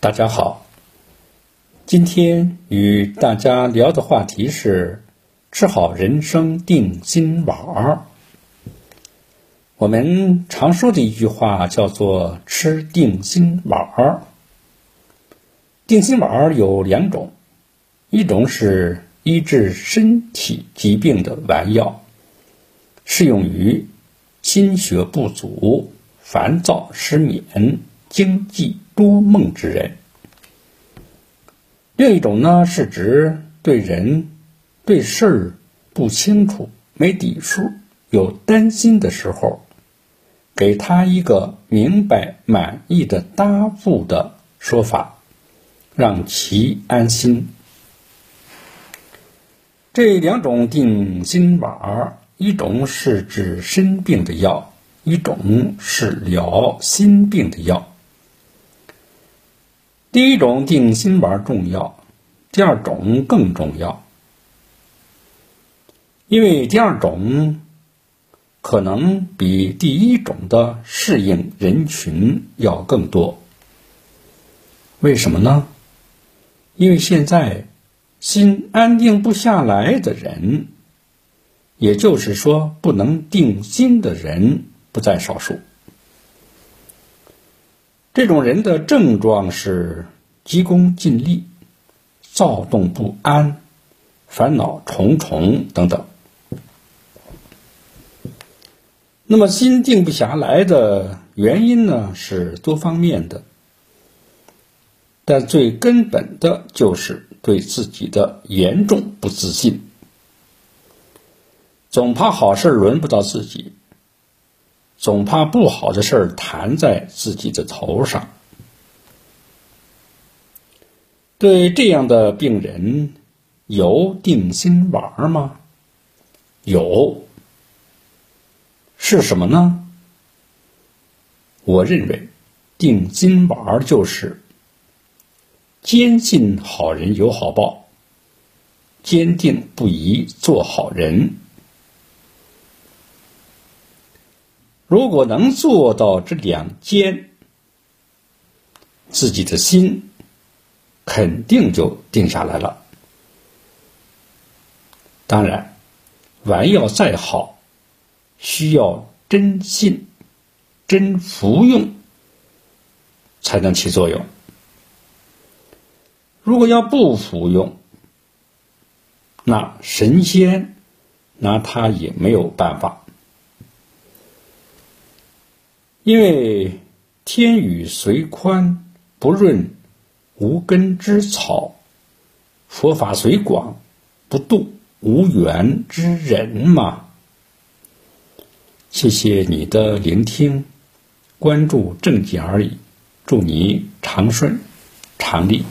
大家好，今天与大家聊的话题是吃好人生定心丸儿。我们常说的一句话叫做“吃定心丸儿”。定心丸儿有两种，一种是医治身体疾病的丸药，适用于心血不足、烦躁失眠、经济。多梦之人，另一种呢是指对人对事儿不清楚、没底数、有担心的时候，给他一个明白满意的答复的说法，让其安心。这两种定心丸儿，一种是治身病的药，一种是疗心病的药。第一种定心丸重要，第二种更重要，因为第二种可能比第一种的适应人群要更多。为什么呢？因为现在心安定不下来的人，也就是说不能定心的人不在少数。这种人的症状是急功近利、躁动不安、烦恼重重等等。那么心定不下来的原因呢，是多方面的，但最根本的就是对自己的严重不自信，总怕好事轮不到自己。总怕不好的事儿弹在自己的头上。对这样的病人，有定心丸吗？有。是什么呢？我认为，定心丸就是坚信好人有好报，坚定不移做好人。如果能做到这两件，自己的心肯定就定下来了。当然，丸药再好，需要真信、真服用，才能起作用。如果要不服用，那神仙拿他也没有办法。因为天雨虽宽不润无根之草，佛法虽广不度无缘之人嘛。谢谢你的聆听，关注正解而已。祝你长顺长利。